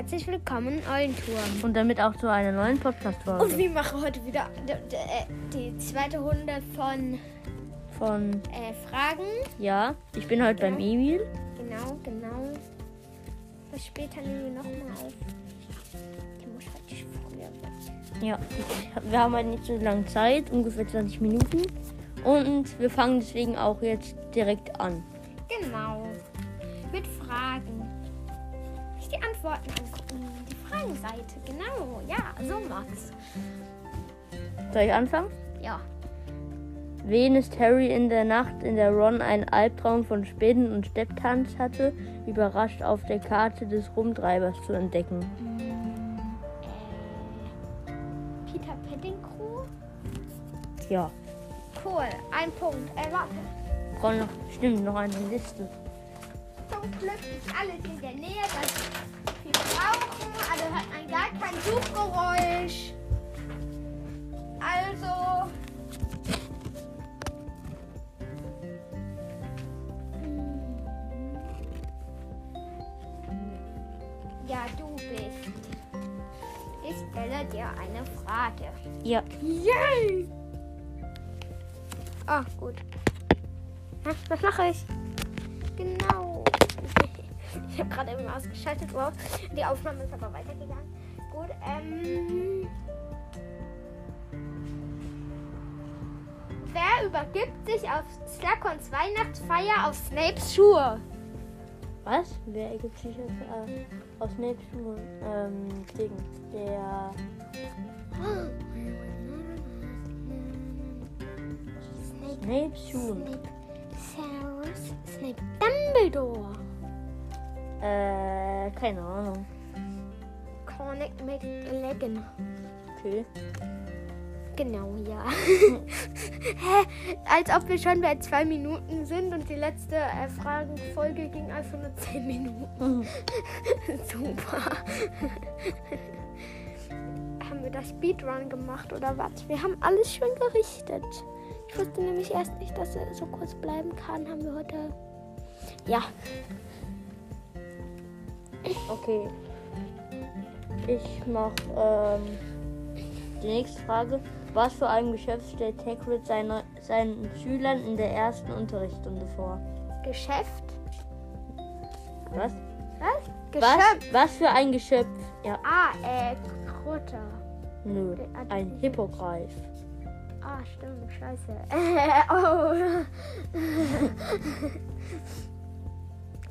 herzlich willkommen in Eulenturm. Und damit auch zu einer neuen Podcast-Folge. Und wir machen heute wieder d- d- äh, die zweite Runde von Von, äh, Fragen. ja, ich bin heute beim Emil. Genau, genau. Was später nehmen wir nochmal auf. Der muss heute früher. Ja, ich, wir haben halt nicht so lange Zeit, ungefähr 20 Minuten. Und wir fangen deswegen auch jetzt direkt an. Genau. Mit Fragen. Nicht die Antworten angucken. Die Fragenseite. Genau. Ja, so Max. Soll ich anfangen? Ja. Wen ist Harry in der Nacht, in der Ron einen Albtraum von Spinnen und Stepptanz hatte, überrascht auf der Karte des Rumtreibers zu entdecken? Äh, Peter Pettigrew. Ja, Cool. Ein Punkt. Äh, warte. Ron, stimmt, noch eine Liste. Zum Glück ist alles in der Nähe, das wir Also hört man gar kein Suchgeräusch. Also. Ja, du bist. Ich stelle dir eine Frage. Ja, Yay! Ah, gut. Was mache ich? Genau. Ich habe gerade eben ausgeschaltet. Wow. Die Aufnahme ist aber weitergegangen. Gut. Ähm. Wer übergibt sich auf Slughorns Weihnachtsfeier auf Snapes Schuhe? was? Wer ergibt sich jetzt äh, aus Snapes Schuhen? Ähm, Ding. Der. Snape. Snapes Schuhen. Snape. Severus Snape. Dumbledore. Äh, keine Ahnung. Connect McLaggen. Okay. Genau, ja. Hä? Als ob wir schon bei zwei Minuten sind und die letzte äh, Fragenfolge ging einfach nur zehn Minuten. Super. haben wir das Speedrun gemacht oder was? Wir haben alles schon gerichtet. Ich wusste nämlich erst nicht, dass er so kurz bleiben kann. Haben wir heute. Ja. Okay. Ich mach ähm, die nächste Frage. Was für ein Geschäft stellt Hagrid seine, seinen Schülern in der ersten Unterrichtsstunde vor? Geschäft? Was? Was? Was, Geschöpf. was für ein Geschöpf? Ja, Ah, äh, Krutter. nö. Ein Hippogreif. Ah, stimmt, scheiße. oh.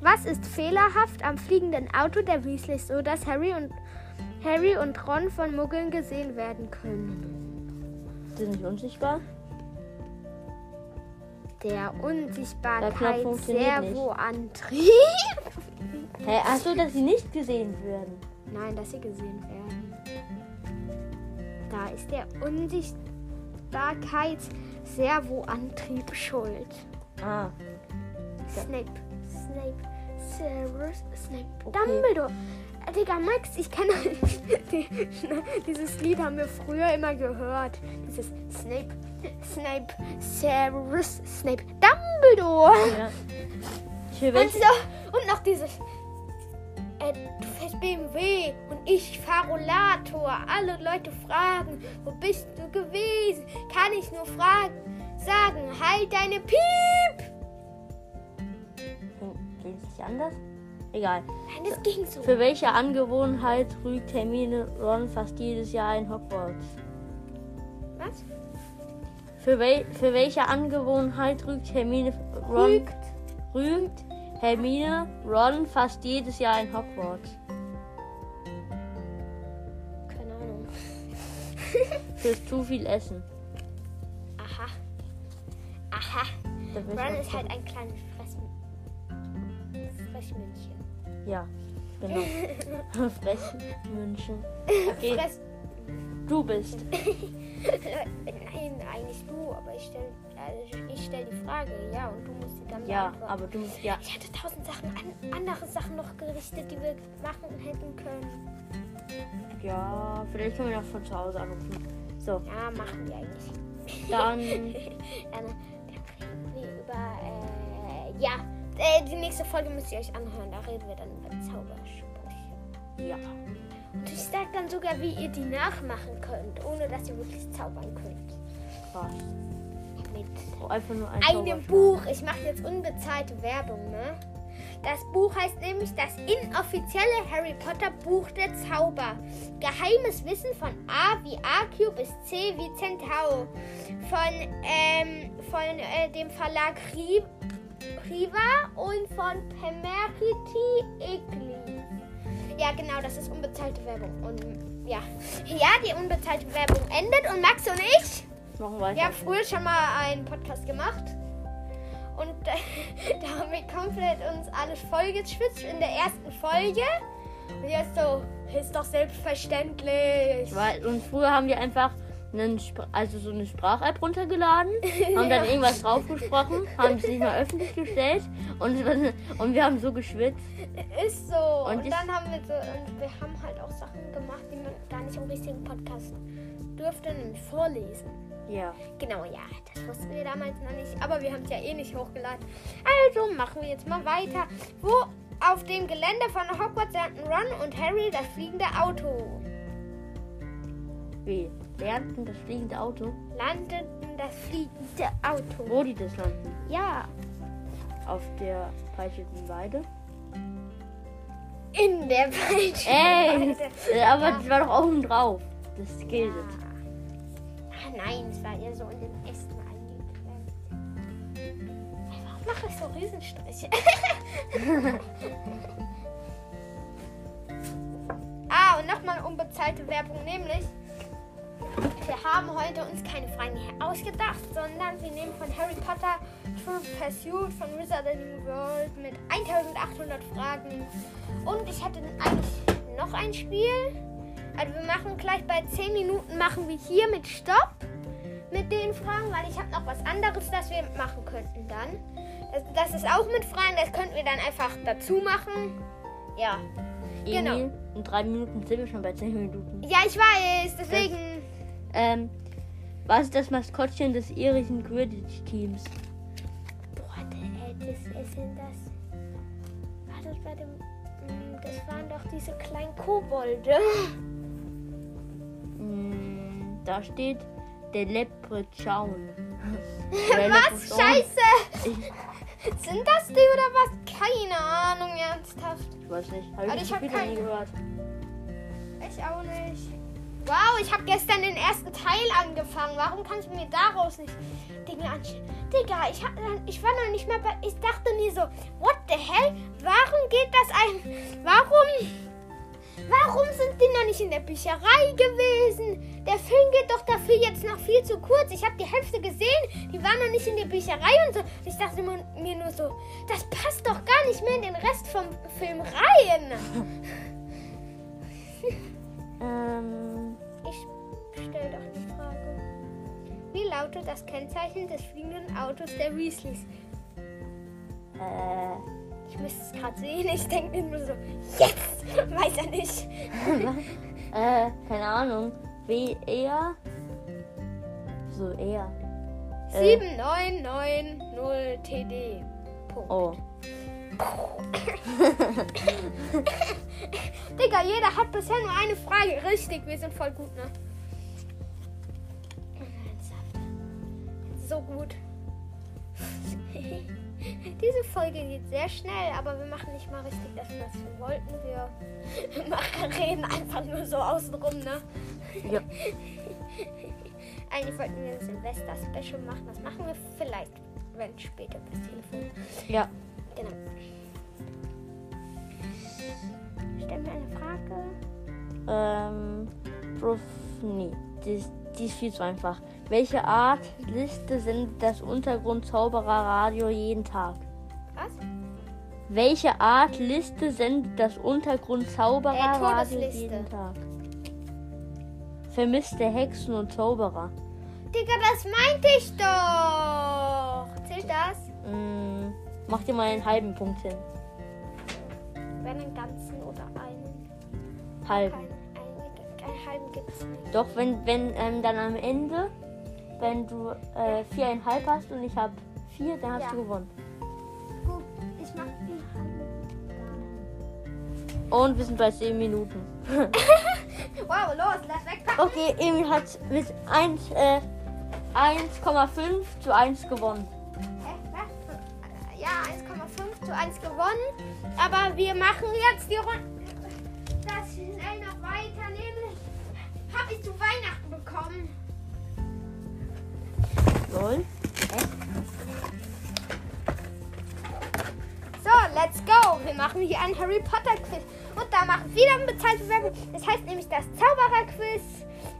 Was ist fehlerhaft am fliegenden Auto der Weasleys, so dass Harry und Harry und Ron von Muggeln gesehen werden können? Sind nicht unsichtbar? Der Der Knopf Unsichtbarkeit funktioniert Servoantrieb. Hä, ach so, dass sie nicht gesehen werden. Nein, dass sie gesehen werden. Da ist der Unsichtbarkeit Servoantrieb schuld. Ah. Snape, Snape, Severus Snape, Okay. Dumbledore. Äh, Digga, Max, ich kenne die, dieses Lied haben wir früher immer gehört. Dieses Snape, Snape, Severus Snape, Dumbledore. ja. Und, so, und noch dieses. Äh, du fährst BMW und ich fahre Rollator. Alle Leute fragen, wo bist du gewesen? Kann ich nur fragen, sagen, halt deine Piep. Es nicht anders? Egal. Nein, das ging so. Für welche Angewohnheit rügt Hermine Ron fast jedes Jahr in Hogwarts? Was? Für, wel für welche Angewohnheit rügt Hermine Ron Rügt. rügt Hermine Ron fast jedes Jahr in Hogwarts? Keine Ahnung. Fürs zu viel Essen. Aha. Aha. Ron ist halt ein kleines Fressm Fressmännchen. Ja, genau. Fressmünchen. Okay, Fress. du bist. Nein, eigentlich du, aber ich stelle also ich stell die Frage, ja, und du musst sie dann Ja, beantworten. aber du musst ja. Ich hätte tausend Sachen, an, andere Sachen noch gerichtet, die wir machen hätten können. Ja, vielleicht können wir noch von zu Hause anrufen. So, Ja, machen wir eigentlich. dann. Dann, dann reden wir über, äh, ja, äh, die nächste Folge müsst ihr euch anhören. Da reden wir dann über Zaubersprüche. Ja. Und ich sag dann sogar, wie ihr die nachmachen könnt, ohne dass ihr wirklich zaubern könnt. Krass. Mit Oh, einfach nur ein einem. Buch. Ich mache jetzt unbezahlte Werbung, ne? Das Buch heißt nämlich das inoffizielle Harry Potter Buch der Zauber. Geheimes Wissen von A wie AQ bis C wie Centaur. Von, ähm, von äh, dem Verlag Ri Riva und von Pemerity Igli. Ja, genau, das ist unbezahlte Werbung. Und ja, ja, die unbezahlte Werbung endet und Max und ich Machen weiter. wir haben früher schon mal einen Podcast gemacht. Und äh, da haben wir komplett uns alles vollgeschwitzt in der ersten Folge. Und jetzt so, ist doch selbstverständlich. Weil, und früher haben wir einfach einen, also so eine Sprach-App runtergeladen, haben dann irgendwas draufgesprochen, haben es nicht mal öffentlich gestellt und, und wir haben so geschwitzt. Ist so. Und Und, dann haben wir so, und wir haben halt auch Sachen gemacht, die man gar nicht im richtigen Podcast durfte, nämlich vorlesen. Ja. Genau, ja, das wussten wir damals noch nicht. Aber wir haben es ja eh nicht hochgeladen. Also machen wir jetzt mal weiter. Wo auf dem Gelände von Hogwarts lernten Ron und Harry das fliegende Auto. Wie? Lernten das fliegende Auto? Landeten das fliegende Auto. Wo die das landen? Ja, Auf der peitschenden Weide? in der falschen Ey! Äh, Aber das war doch oben drauf. Das gilt. Ah, nein, es war eher so in den Ästen eingeklemmt. Warum mache ich so Riesenstriche? ah, und nochmal unbezahlte Werbung, nämlich wir haben heute uns keine Fragen ausgedacht, sondern wir nehmen von Harry Potter True Pursuit von Wizarding World mit 1800 Fragen. Und ich hatte eigentlich noch ein Spiel. Also wir machen gleich bei 10 Minuten machen wir hier mit Stopp mit den Fragen, weil ich habe noch was anderes, das wir machen könnten dann. Das, das ist auch mit Fragen, das könnten wir dann einfach dazu machen. Ja. Genau. Emil, in drei Minuten sind wir schon bei zehn Minuten. Ja, ich weiß, deswegen. Ähm, was ist das Maskottchen des irischen Quidditch-Teams? Boah, der, das ist denn das. War das bei dem. mm, Das waren doch diese kleinen Kobolde. Mm, da steht der Leprechaun. Was? Leprechaun. Scheiße! Ich, Sind das die oder was? Keine Ahnung, ernsthaft. ich weiß nicht. Habe Aber ich, ich das hab Spiel noch kein- nie gehört. Ich auch nicht. Wow, ich habe gestern den ersten Teil angefangen. Warum kannst du mir daraus nicht Dinge anschauen? Digga, ich, hab, ich war noch nicht mal bei. Ich dachte mir so, what the hell? Warum geht das nicht in der Bücherei gewesen? Der Film geht doch dafür jetzt noch viel zu kurz. Ich habe die Hälfte gesehen. Die waren noch nicht in der Bücherei und so. Ich dachte mir nur so, das passt doch gar nicht mehr in den Rest vom Film rein. Ähm, Ich stelle doch die Frage. Wie lautet das Kennzeichen des fliegenden Autos der Weasleys? äh, Ich müsste es gerade sehen. Ich denke mir nur so, jetzt! Weiß er nicht. äh, keine Ahnung. W, eher? So, eher. Äh, 7990 TD. Punkt. Oh. Digga, jeder hat bisher nur eine Frage. Richtig, wir sind voll gut, ne? So gut. Diese Folge geht sehr schnell, aber wir machen nicht mal richtig das, was wir wollten. Wir machen, reden einfach nur so außenrum, ne? Ja. Eigentlich wollten wir ein Silvester-Special machen. Das machen wir vielleicht, wenn später das Telefon. Ja. Genau. Stell mir eine Frage. Ähm, Prof, nee, die, ist- die ist viel zu einfach. Welche Art Liste sendet das Untergrundzaubererradio jeden Tag? Was? Welche Art Liste sendet das Äh, Untergrundzaubererradio Todesliste. jeden Tag? Vermisste Hexen und Zauberer. Digga, das meinte ich doch. Zählt das? Mm, mach dir mal einen halben Punkt hin. Wenn einen ganzen oder einen. Halben. Kein, einen, einen halben gibt es nicht. Doch, wenn, wenn ähm, dann am Ende, wenn du äh, viereinhalb hast und ich habe vier, dann hast Ja. du gewonnen. Gut, ich mach halben. Und wir sind bei 10 Minuten. Wow, los, lass wegpacken. Okay, Emil hat mit 1, äh, 1,5 zu 1 gewonnen. Hä, was? Ja, 1,5 zu 1 gewonnen. Aber wir machen jetzt die Runde. Das schnell noch weiter. Nämlich habe ich zu Weihnachten bekommen. Lol. So, let's go. Wir machen hier ein Harry Potter Quiz. Und da machen wir wieder eine bezahlte Werbung. Das heißt nämlich das Zauberer Quiz.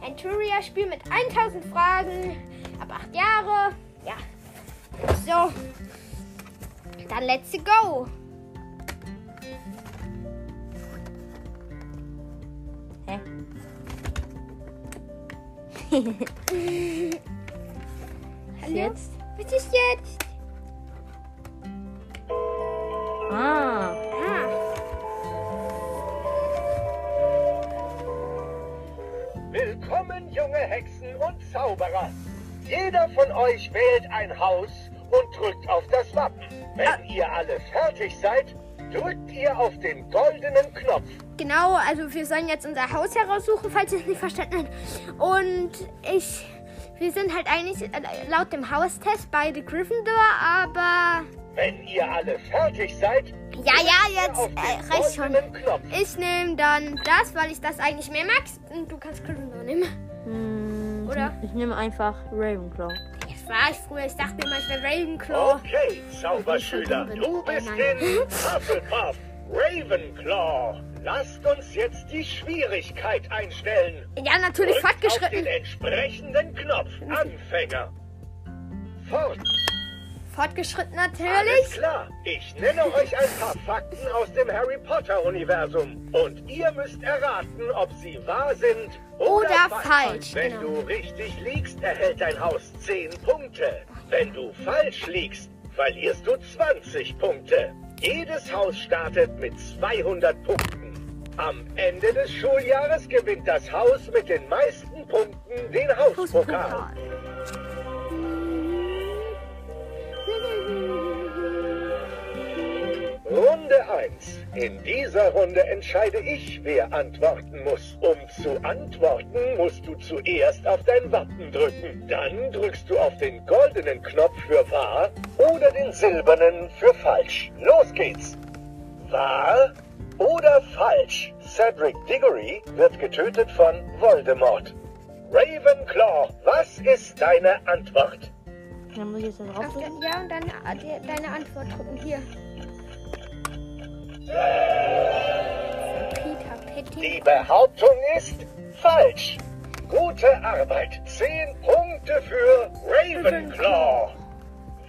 Ein Trivia-Spiel mit 1000 Fragen. Ab 8 Jahre. Ja. So. Dann let's go. Hä? Hallo? Jetzt? Was ist jetzt? Ah. Ah. Willkommen, junge Hexen und Zauberer. Jeder von euch wählt ein Haus und drückt auf das Wappen. Wenn ihr alle fertig seid, drückt ihr auf den goldenen Knopf. Genau, also wir sollen jetzt unser Haus heraussuchen, falls ihr es nicht verstanden habt. Und ich, wir sind halt eigentlich äh, laut dem Haustest beide Gryffindor, aber Wenn ihr alle fertig seid, ja, ja, jetzt äh, reicht schon. Knopf. Ich nehme dann das, weil ich das eigentlich mehr mag. Und du kannst Gryffindor nehmen. Hm, Oder? Ich nehme einfach Ravenclaw. Das war ich früher. Ich dachte immer, ich wäre Ravenclaw. Okay, Zauberschüler, du bist in Hufflepuff, Ravenclaw. Lasst uns jetzt die Schwierigkeit einstellen. Ja, natürlich Drückt auf den fortgeschritten. entsprechenden Knopf. Anfänger. Fort. Fortgeschritten Alles natürlich. klar. Ich nenne euch ein paar Fakten aus dem Harry Potter Universum. Und ihr müsst erraten, ob sie wahr sind oder, Oder falsch, Wenn genau. du richtig liegst, erhält dein Haus 10 Punkte. Wenn du falsch liegst, verlierst du 20 Punkte. Jedes Haus startet mit 200 Punkten. Am Ende des Schuljahres gewinnt das Haus mit den meisten Punkten den Hauspokal. Runde 1. In dieser Runde entscheide ich, wer antworten muss. Um zu antworten, musst du zuerst auf dein Wappen drücken. Dann drückst du auf den goldenen Knopf für wahr oder den silbernen für falsch. Los geht's. Wahr oder falsch? Cedric Diggory wird getötet von Voldemort. Ravenclaw, was ist deine Antwort? Dann muss ich jetzt drauf ja, und dann äh, die, deine Antwort drücken. Hier. Peter Petty. Die Behauptung ist falsch. Gute Arbeit. Zehn Punkte für Ravenclaw.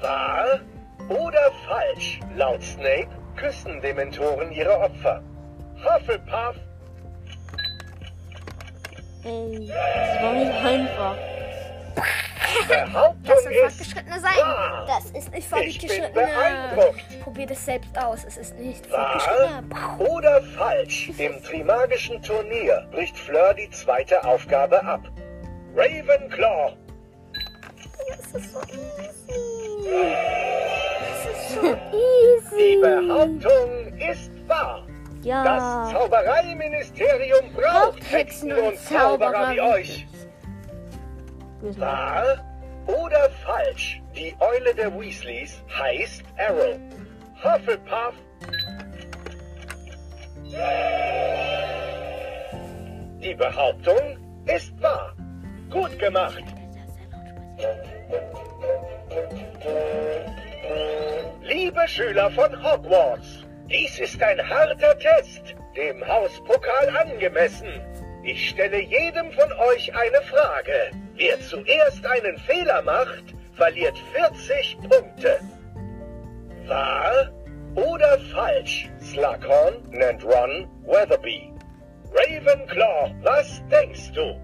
Wahr oder falsch? Laut Snape küssen Dementoren ihre Opfer. Hufflepuff, Ey, das war nicht einfach. Behauptung Das sind ist fortgeschrittene sein. wahr. Das ist nicht Ich bin fortgeschrittene. beeindruckt. Probier das selbst aus. Es ist nicht fortgeschrittene. oder falsch? Im Trimagischen Turnier bricht Fleur die zweite Aufgabe ab. Ravenclaw, Das ist so easy. Das so die easy. Behauptung ist wahr. Das Ja. Zaubereiministerium braucht Hexen und Zauberer wie euch. Wahr oder falsch? Die Eule der Weasleys heißt Arrow. Hufflepuff. Die Behauptung ist wahr. Gut gemacht. Liebe Schüler von Hogwarts, dies ist ein harter Test, dem Hauspokal angemessen. Ich stelle jedem von euch eine Frage. Wer zuerst einen Fehler macht, verliert 40 Punkte. Wahr oder falsch? Slughorn nennt Ron Weatherby. Ravenclaw, was denkst du?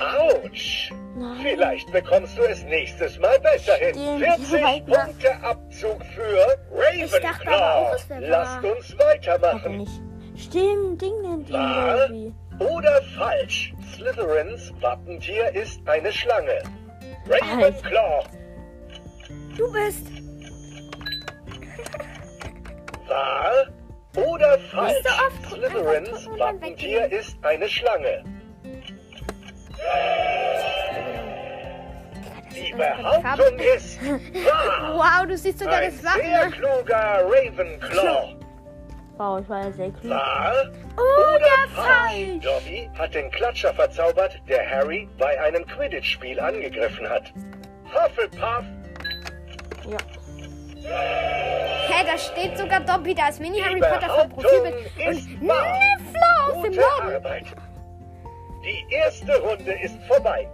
Autsch! Nein. Vielleicht bekommst du es nächstes Mal besser hin. Stimmt, 40 weiter. Punkte Abzug für Ravenclaw. Lasst uns weitermachen. Stimmt, Ding nennt ihn Wahr oder falsch? Slytherins Wappentier ist eine Schlange. Ravenclaw. Du bist. Wahr oder falsch? Slytherins Wappentier ist eine Schlange. Die Behauptung ist wahr. Wow, du siehst sogar Ein das Wappen. sehr ne? kluger Ravenclaw. Wow, ich war ja sehr klug. Wahr Oder falsch. Dobby hat den Klatscher verzaubert, der Harry bei einem Quidditch-Spiel angegriffen hat. Hufflepuff, Ja. Hä, da steht sogar Dobby, da ist Mini Harry die Potter vom Profilbild. Und wahr. Niffler aus dem Norden. Arbeit. Die erste Runde ist vorbei.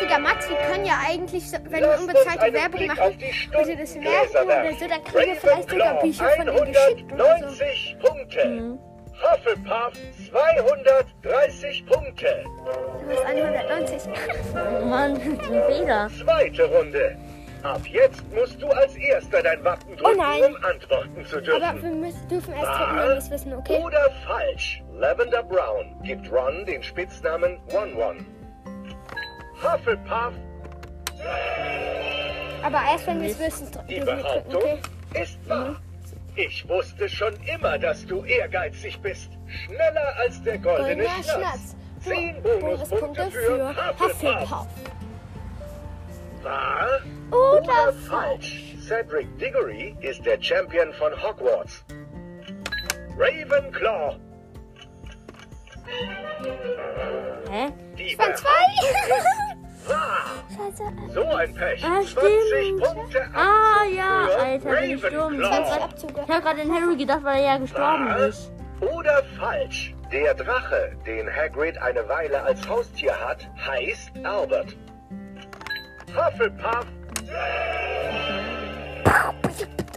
Digga, Max, wir können ja eigentlich, wenn wir unbezahlte Werbung Blick auf machen, die bitte das Stundengläser merken oder werfen. so, dann kriegen wir vielleicht sogar Bücher von denen geschickt oder so. 190 Punkte. Hufflepuff 230 Punkte. Du hast 190. Mann, das ein Fehler. Zweite Runde. Ab jetzt musst du als Erster dein Wappen drücken, Oh um antworten zu dürfen. Aber wir müssen, dürfen erst drücken, wenn wir es wissen, okay? Oder falsch. Lavender Brown gibt Ron den Spitznamen One-One. Hufflepuff, Aber erst wenn wir es wissen, dr- die drücken, Behauptung okay? ist wahr. Ich wusste schon immer, dass du ehrgeizig bist. Schneller als der goldene Goldener Schnatz. Zehn Bonuspunkte für Hufflepuff. Hufflepuff. Wahr Oder falsch? Cedric Diggory ist der Champion von Hogwarts. Ravenclaw, Hä? die waren zwei. Scheiße. So ein Pech. Ah, 20 stimmt. Punkte Ah, ja, Alter, bin ich dumm. 20 Ravenclaw. Abzüge. Ich habe gerade an Harry gedacht, weil er ja gestorben Wahr ist. oder falsch? Der Drache, den Hagrid eine Weile als Haustier hat, heißt Albert. Hufflepuff.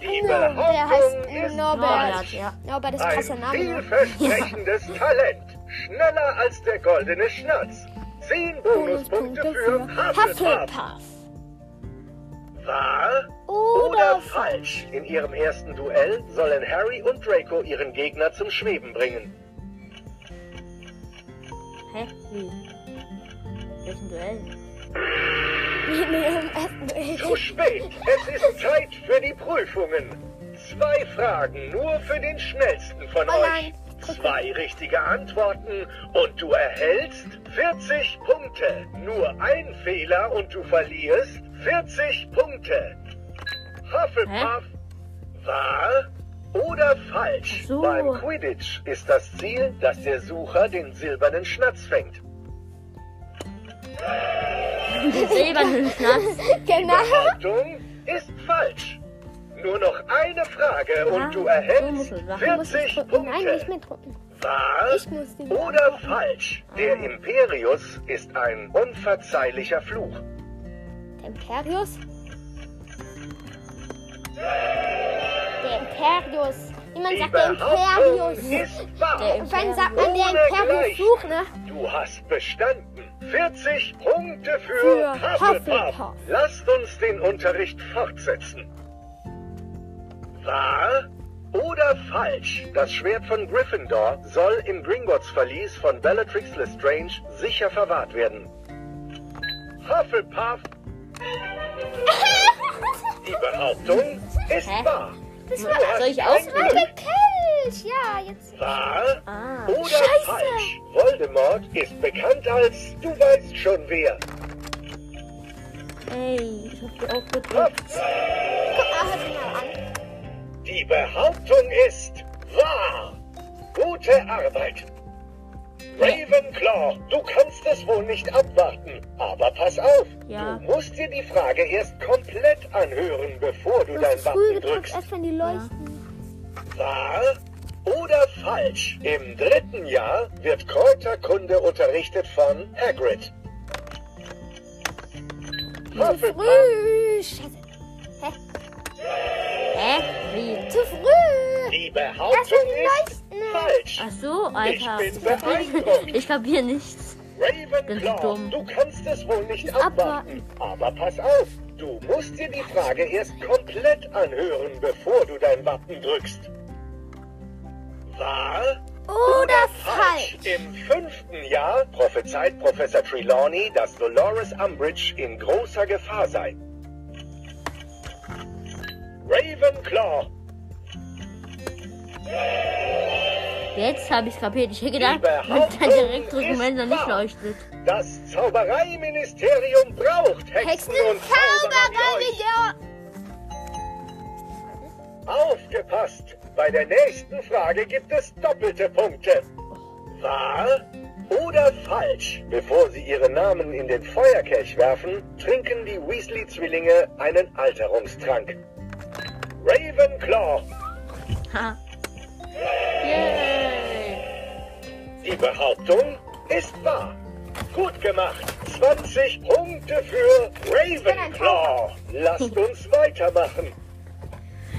Der heißt Norbert. Norbert, ja. Norbert ist ein krasser Name. ne? vielversprechendes Talent. Schneller als der goldene Schnatz. Zehn Bonuspunkte für Hufflepuff. Hufflepuff. Wahr Oder oder falsch? In ihrem ersten Duell sollen Harry und Draco ihren Gegner zum Schweben bringen. Hä? Wie? Welchen Duell? Zu spät. Es ist Zeit für die Prüfungen. Zwei Fragen nur für den schnellsten von Oh euch. Zwei richtige Antworten und du erhältst 40 Punkte. Nur ein Fehler und du verlierst 40 Punkte. Hufflepuff, wahr oder falsch? So. Beim Quidditch ist das Ziel, dass der Sucher den silbernen Schnatz fängt. Den silbernen Schnatz. Genau. Behauptung ist falsch. Nur noch eine Frage und Ah, du so erhältst musst es 40 drücken. Nein, nicht Punkte. mehr drücken. Wahr oder falsch? Der Imperius ist ein unverzeihlicher Fluch. Der Imperius? Der Imperius. Niemand Die sagt der Imperius. ist wahr. Der Wann sagt man der Imperius. Fluch, ne? Du hast bestanden. 40 Punkte für, Für Hufflepuff. Hufflepuff. Lasst uns den Unterricht fortsetzen. Wahr oder falsch? Das Schwert von Gryffindor soll im Gringotts-Verlies von Bellatrix Lestrange sicher verwahrt werden. Hufflepuff, die Behauptung ist wahr. Das Du war hast Soll ich? Glück. der Kelch. Ja, jetzt. Wahr Ah. oder Scheiße. falsch? Voldemort ist bekannt als, du weißt schon wer. Ey, ich hab dir auch gedrückt. Guck mal, hör dir mal an. Die Behauptung ist wahr. Gute Arbeit. Ravenclaw, du kannst es wohl nicht abwarten. Aber pass auf, Ja. du musst dir die Frage erst komplett anhören, bevor du Du dein gedrückt, drückst. erst wenn die leuchten. Wahr oder falsch? Im dritten Jahr wird Kräuterkunde unterrichtet von Hagrid. Früh. Scheiße. Hä? Wie? Zu früh. die Behauptung ist. Falsch. Ach so, Alter. Ich bin beeindruckt. Ich kapier nichts. Ravenclaw, du kannst es wohl nicht Nicht abwarten. Aber pass auf, du musst dir die Frage erst komplett anhören, bevor du dein Wappen drückst. Wahr Oder falsch. Im fünften Jahr prophezeit Professor Trelawney, dass Dolores Umbridge in großer Gefahr sei. Ravenclaw, Jetzt habe ich kapiert. Ich hätte gedacht, man kann direkt drücken, wenn er nicht leuchtet. Das Zaubereiministerium braucht Hexen, Hexen, und Zauberer Aufgepasst! Bei der nächsten Frage gibt es doppelte Punkte. Wahr oder falsch? Bevor sie ihren Namen in den Feuerkelch werfen, trinken die Weasley-Zwillinge einen Alterungstrank. Ravenclaw. Ha. Yay. Die Behauptung ist wahr. Gut gemacht. 20 Punkte für Ravenclaw. Lasst uns weitermachen.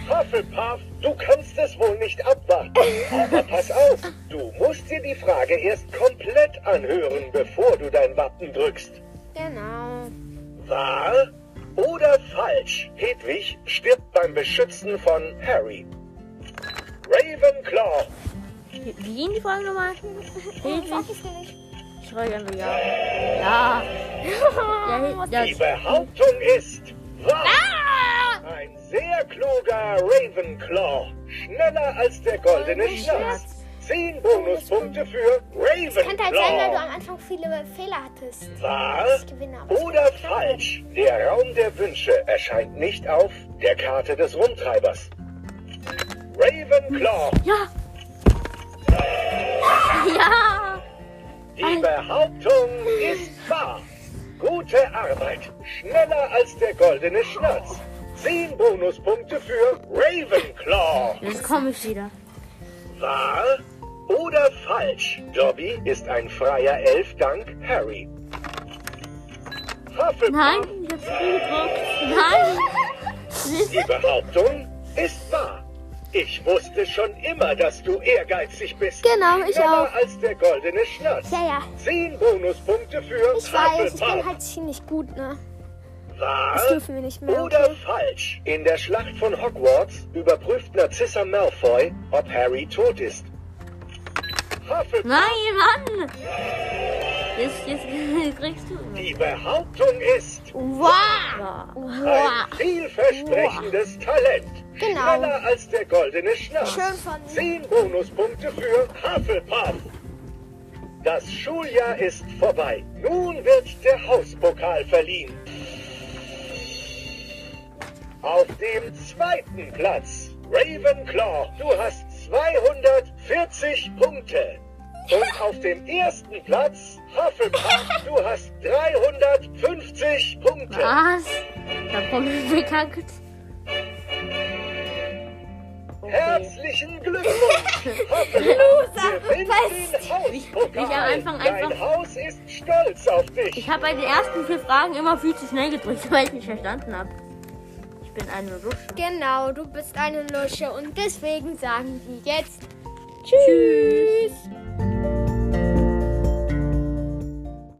Hufflepuff, du kannst es wohl nicht abwarten. Aber pass auf, du musst dir die Frage erst komplett anhören, bevor du dein Wappen drückst. Genau. Wahr oder falsch? Hedwig stirbt beim Beschützen von Harry. Ravenclaw. Wie ging die Frage nochmal? Sag Hedwig? ich dir nicht. Ich schreibe einfach ja. Ja. Ja, ja, Die. Behauptung ist wahr. Ah! Ein sehr kluger Ravenclaw. Schneller als der goldene Goldene Schnatz. Zehn Bonuspunkte für Könnte halt sein, weil du Ravenclaw. am Anfang viele Fehler hattest. Wahr oder falsch? Der Raum der Wünsche erscheint nicht auf der Karte des Rumtreibers. Ravenclaw. Ja. Ja. Die Behauptung ist wahr. Gute Arbeit. Schneller als der goldene Schnatz. Zehn Bonuspunkte für Ravenclaw. Jetzt komme ich wieder. Wahr oder falsch? Dobby ist ein freier Elf dank Harry. Hufflepuff, Nein, ich hab's. Nein. die Behauptung ist wahr. Ich wusste schon immer, dass du ehrgeizig bist. Genau, ich Schneller auch. als der goldene Schnatz. Ja, ja. Zehn Bonuspunkte für Ich weiß, ich bin halt ziemlich gut, ne? Das Wahr dürfen wir nicht mehr. oder Okay? falsch? In der Schlacht von Hogwarts überprüft Narcissa Malfoy, ob Harry tot ist. Hufflepuff, Nein, Mann. Jetzt, jetzt kriegst du. die Behauptung ist Wow! Ja. ein Wow! vielversprechendes Talent. Genau. Schneller als der goldene Schnaps. Schön von mir. Zehn Bonuspunkte für Hufflepuff. Das Schuljahr ist vorbei. Nun wird der Hauspokal verliehen. Auf dem zweiten Platz Ravenclaw. Du hast 240 Punkte. Und auf dem ersten Platz Hufflepuff. Du hast 350 Punkte. Was? Da kommt ich bekackt. Okay. Herzlichen Glückwunsch! Loser, Hauspokal. Ich am Anfang Dein einfach- Haus ist stolz auf dich. Ich habe bei den ersten vier Fragen immer viel zu schnell gedrückt, weil ich nicht verstanden habe. Ich bin eine Lusche. Genau, du bist eine Lusche und deswegen sagen wir jetzt Tschüss. Tschüss.